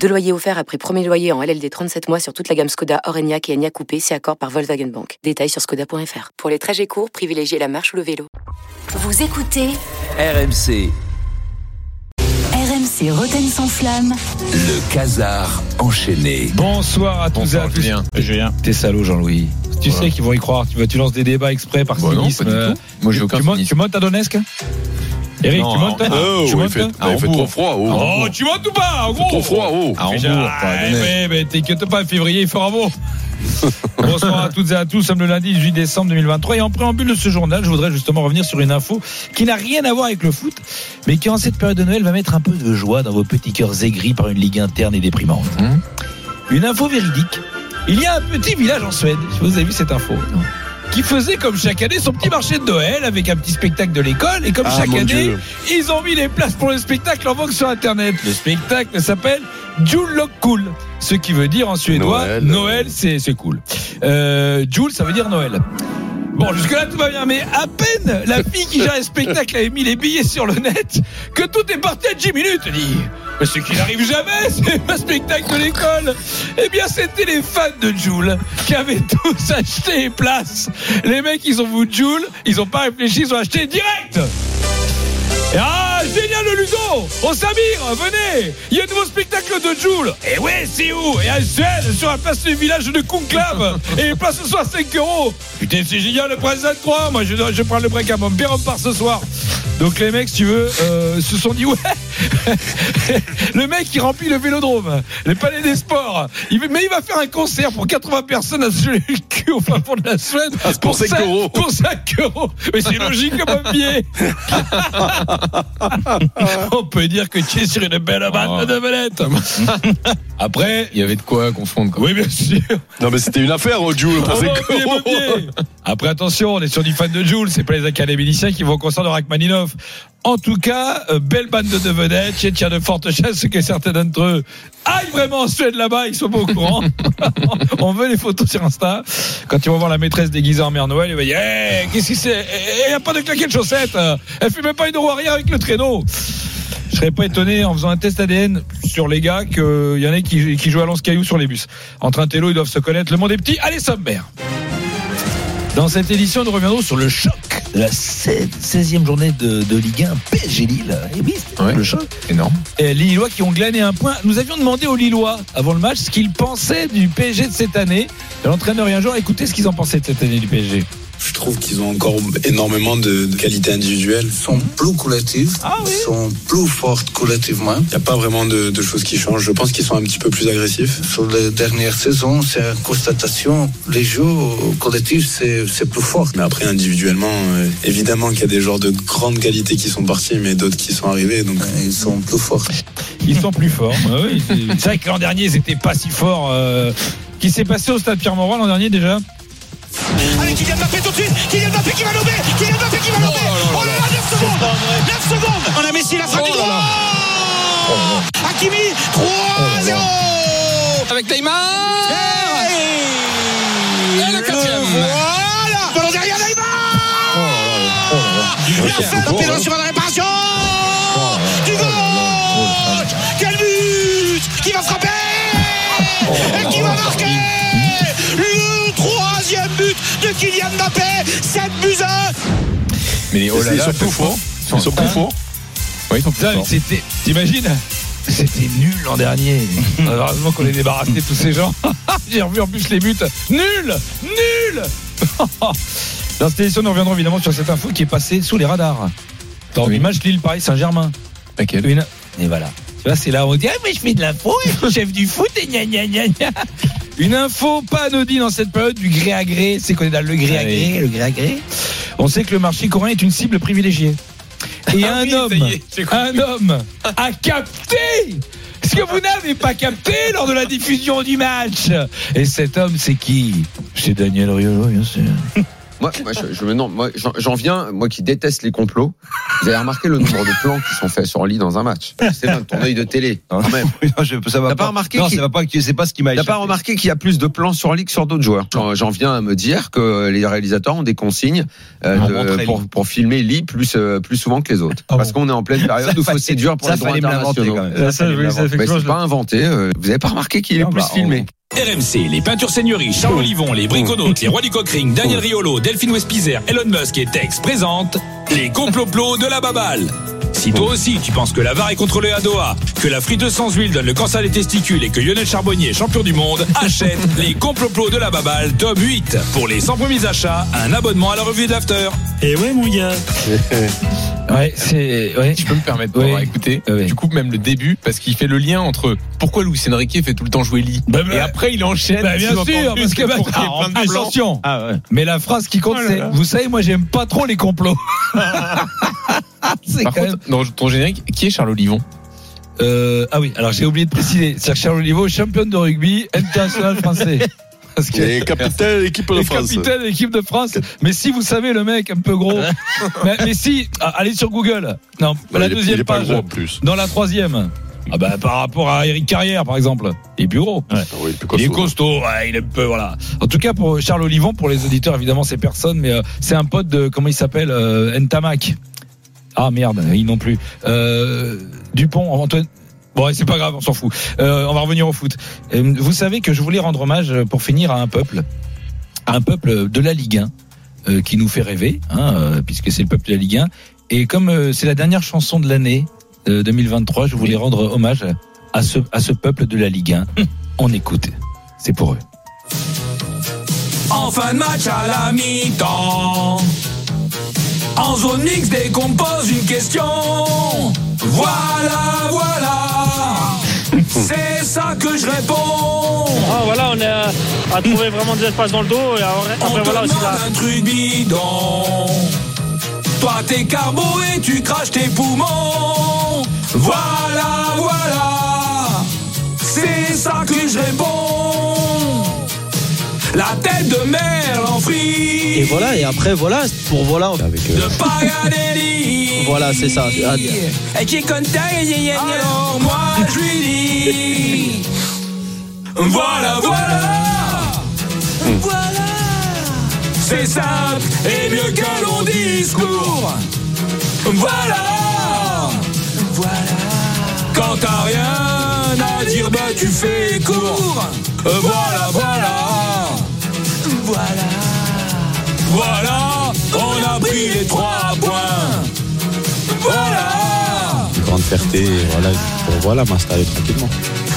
Deux loyers offerts après premier loyer en LLD 37 mois sur toute la gamme Skoda, Orenia et Enya Coupé, c'est accord par Volkswagen Bank. Détails sur skoda.fr. Pour les trajets courts, privilégiez la marche ou le vélo. Vous écoutez RMC, RMC Roten sans flamme. le casar enchaîné. Bonsoir à tous et à tous. Julien. Julien. T'es salaud, Jean-Louis. Tu Voilà. sais qu'ils vont y croire. Tu, vas, tu lances des débats exprès par Bah non, cynisme. pas du Euh, tout. Moi, j'ai aucun tu, tu montes à Donetsk? Eric, Non, tu montes Oh, Tu il montes fait, ah, il fait Hambourg. trop froid. Oh, Oh, tu montes ou pas gros trop froid. Oh. À Hambourg, Ah, à eh, mais, mais t'inquiète pas, février, il fera beau. Bonsoir à toutes et à tous, nous sommes le lundi 18 décembre 2023 et en préambule de ce journal, je voudrais justement revenir sur une info qui n'a rien à voir avec le foot, mais qui en cette période de Noël va mettre un peu de joie dans vos petits cœurs aigris par une ligue interne et déprimante. Hum. Une info véridique. Il y a un petit village en Suède, si vous avez vu cette info, qui faisait comme chaque année son petit marché de Noël avec un petit spectacle de l'école et comme Ah, chaque année, Dieu. ils ont mis les places pour le spectacle en vogue sur internet. Le spectacle s'appelle Julokkul, ce qui veut dire en suédois Noël. Noël, c'est cool. Euh, Jul, ça veut dire Noël. Bon, jusque-là, tout va bien, mais à peine la fille qui gère le spectacle avait mis les billets sur le net que tout est parti à 10 minutes. Dit, mais ce qui n'arrive jamais, c'est un spectacle de l'école. Eh bien, c'était les fans de Joule qui avaient tous acheté les places. Les mecs, ils ont vu Joule, ils ont pas réfléchi, ils ont acheté direct. Ah, génial le Ludo Oh Samir, venez Il y a un nouveau spectacle de Joule Et ouais, c'est où? Et à Suède, sur la place du village de Conclave Et les places ce soir 5 euros Putain, c'est génial le prince 3 Moi, je, je prends le break à mon père, on part ce soir donc les mecs, si tu veux, euh, se sont dit ouais. Le mec qui remplit le vélodrome, les palais des sports. Il, mais il va faire un concert pour 80 personnes à se geler le cul au fin fond de la Suède. Ah, pour 5 cinq- euros. Pour 5 euros. Mais c'est logique comme un billet. On peut dire que tu es sur une belle bande Oh. de vedettes. Après, Il y avait de quoi confondre. Quoi. oui, bien sûr. Non, mais c'était une affaire, oh, Jules. pour On cinq va oublier euros. Après, attention, on est sur du fan de Jules, c'est pas les académiciens qui vont au concert de Rachmaninov. En tout cas, euh, belle bande de vedettes. Il y a de fortes chances que certains d'entre eux aillent vraiment en Suède là-bas, ils sont pas au courant. on veut les photos sur Insta. Quand ils vont voir la maîtresse déguisée en Mère Noël, ils vont dire Hey, qu'est-ce que c'est? Il n'y a pas de claquette de chaussettes. Elle fait même pas une roue avec le traîneau. Je serais pas étonné en faisant un test ADN sur les gars qu'il y en qui, qui jouent à lance caillou sur les bus. Entre un télo, ils doivent se connaître. Le monde est petit. Allez, sommaire. Dans cette édition, nous reviendrons sur le choc de la 16e journée de, de Ligue 1 PSG Lille. Et oui, Ouais. le choc. Énorme. Et les Lillois qui ont glané un point. Nous avions demandé aux Lillois avant le match ce qu'ils pensaient du PSG de cette année. L'entraîneur et un joueur, écoutez ce qu'ils en pensaient de cette année du PSG. Je trouve qu'ils ont encore énormément de, de qualités individuelles. Ils sont plus collectifs, Ah oui. ils sont plus forts collectivement. Il n'y a pas vraiment de, de choses qui changent. Je pense qu'ils sont un petit peu plus agressifs. Sur les dernières saisons, c'est une constatation, les jeux collectifs, c'est c'est plus fort. Mais après, individuellement, euh, évidemment qu'il y a des joueurs de grande qualité qui sont partis, mais d'autres qui sont arrivés. Donc, Ils sont plus forts. Ils sont plus forts. Ouais, oui, c'est c'est vrai que l'an dernier, ils étaient pas si forts. euh, Qui s'est passé au stade Pierre-Mauroy l'an dernier déjà? Allez, Kylian Mbappé tout de suite. Kylian Mbappé qui va lober. Kylian Mbappé qui va lober. Oh là là, 9 secondes. 9 secondes. On a Messi, la frappe du droit Hakimi 3-0 Avec Neymar. Et le quatrième. Voilà. Ballon derrière Neymar. Fait, sur la réparation de Kylian Mbappé 7 buts à 1 Mais oh là Ils là, sont plus forts. Ils sont plus forts. Ouais, ils sont plus forts. c'était. T'imagines C'était nul l'an dernier. Heureusement qu'on est débarrassé de tous ces gens. J'ai revu en plus les buts. Nul Nul Dans cette édition, nous reviendrons évidemment sur cette info qui est passée sous les radars. Dans Oui. le match Lille-Paris Saint-Germain. Laquelle Une... Et voilà. Tu vois, c'est là où on dit Ah, mais je fais de l'info, et je suis chef du foot, et gna gna gna gna. Une info pas anodine dans cette période du gré à gré. C'est qu'on est dans le gré à gré, le gré à gré? On sait que le marché coréen est une cible privilégiée. Et Ah un oui, homme, est, un homme a capté ce que vous n'avez pas capté lors de la diffusion du match? Et cet homme, c'est qui? C'est Daniel Riolo, bien sûr. Moi, moi, je, je me non, moi, j'en- j'en viens, moi qui déteste les complots. Vous avez remarqué le nombre de plans qui sont faits sur lit dans un match. C'est bien ton œil de télé, quand même. Non, je, ça va T'as pas remarqué Non, qu'il- ça va pas. C'est pas ce qui m'a. T'as pas remarqué qu'il y a plus de plans sur lit que sur d'autres joueurs J'en- J'en viens à me dire que les réalisateurs ont des consignes euh, Pour de- pour, filmer Lee plus euh, plus souvent que les autres. Ah Parce bon qu'on est en pleine période où il faut séduire pour ça, les droits internationaux. quand même. Ça, ça, effectivement, c'est je- pas inventé. euh, Vous avez pas remarqué qu'il est plus bah, filmé RMC, les peintures seigneuries, Charles Olivon, les briconautes, les rois du cockring, Daniel Riolo, Delphine Westpizer, Elon Musk et Tex présentent les complots de la baballe. Si toi aussi tu penses que la VAR est contrôlée à Doha, que la friteuse sans huile donne le cancer des testicules et que Lionel Charbonnier est champion du monde, achète les complots de la baballe tome 8. Pour les 100 premiers achats, un abonnement à la revue d'After. Et ouais, mon gars. Ouais, c'est. Ouais. Je peux me permettre de Oui. écouter, Oui. du coup même le début, parce qu'il fait le lien entre pourquoi Luis Enrique fait tout le temps jouer Lee. Bah, et bah, après il enchaîne. Bah, bien sûr, parce que bah, plein de attention. Ah ouais. Mais la phrase qui compte, c'est Vous savez, moi, j'aime pas trop les complots. c'est Par quand même. contre, dans ton générique, qui est Charles Olivon? Euh, ah oui, alors j'ai oublié de préciser. C'est Charles Olivo, champion de rugby international français. Parce que. Et capitaine de l'équipe de Le France. capitaine de France. Mais si vous savez le mec un peu gros, mais, mais si, ah, allez sur Google. Non, la il deuxième il page. gros en plus. Dans la troisième. Ah bah par rapport à Eric Carrière par exemple, il est plus gros. Ah oui, plus Il est costaud. costaud, ouais, il est un peu voilà. En tout cas pour Charles Olivon, pour les auditeurs évidemment c'est personne, mais euh, c'est un pote de comment il s'appelle euh, Ntamak. Ah merde, il non plus. Euh, Dupont, Antoine. Bon, c'est pas grave, on s'en fout. Euh, on va revenir au foot. Euh, vous savez que je voulais rendre hommage euh, pour finir à un peuple, à un peuple de la Ligue 1 euh, qui nous fait rêver, hein, puisque c'est le peuple de la Ligue 1. Et comme c'est la dernière chanson de l'année euh, 2023, je voulais rendre hommage à ce, peuple de la Ligue 1. On écoute. C'est pour eux. En fin de match à la mi-temps. En zone mixte, dès qu'on me pose une question. Voilà, voilà. Que je réponds. Ah, voilà, on a, a trouvé vraiment des espaces dans le dos. Et après, On voilà aussi un truc bidon. Toi t'es carbo et tu craches tes poumons. Voilà, voilà. C'est ça que je réponds. La tête de merle en frite. Et voilà, et après, voilà, pour voilà. De Paganelli. Voilà, c'est ça. Et qui compte Alors moi je lui dis Voilà, voilà. Voilà. C'est simple et mieux qu'un long discours. Voilà. Voilà. Quand t'as rien à dire, bah tu fais court. Voilà, voilà. Voilà. Voilà On a pris les trois et voilà, pour voilà, m'installer tranquillement.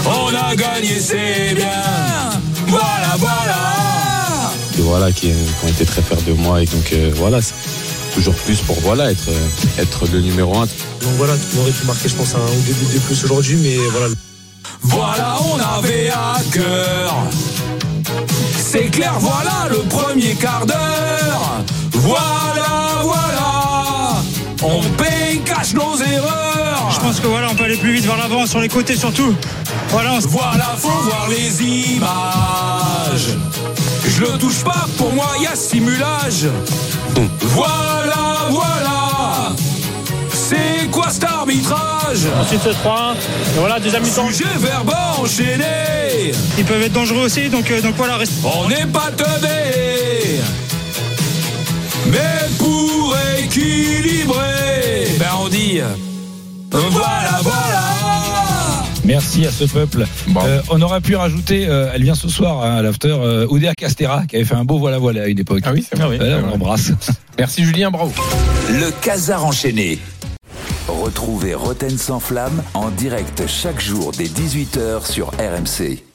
On a gagné, c'est bien Voilà, voilà Et voilà, qui, qui ont été très fiers de moi. Et donc, euh, voilà, c'est toujours plus pour voilà, être, euh, être le numéro un. Donc voilà, on aurait pu marquer, je pense, un ou deux buts de plus aujourd'hui, mais voilà. Voilà, on avait à cœur C'est clair, voilà le premier quart d'heure Voilà, voilà On paye, cache nos erreurs Je pense que voilà, on peut aller plus vite vers l'avant, sur les côtés surtout. Voilà, on- Voilà, faut voir les images. Je le touche pas, pour moi y a simulage. Voilà, voilà. C'est quoi cet arbitrage? Ensuite ce 3 Et voilà, deuxième mi-temps. Sujet verbal enchaîné. Ils peuvent être dangereux aussi, donc, euh, donc voilà, reste. On n'est pas teubé. Mais pour équilibrer, ben on dit. Voilà, voilà. Merci à ce peuple. Euh, on aurait pu rajouter, euh, elle vient ce soir hein, à l'after, euh, Oudéa Castera, qui avait fait un beau voilà voilà à une époque. Ah oui, c'est vrai. Voilà, on l'embrasse. Merci Julien, bravo. Le casar enchaîné. Retrouvez Roten sans flamme en direct chaque jour dès 18h sur RMC.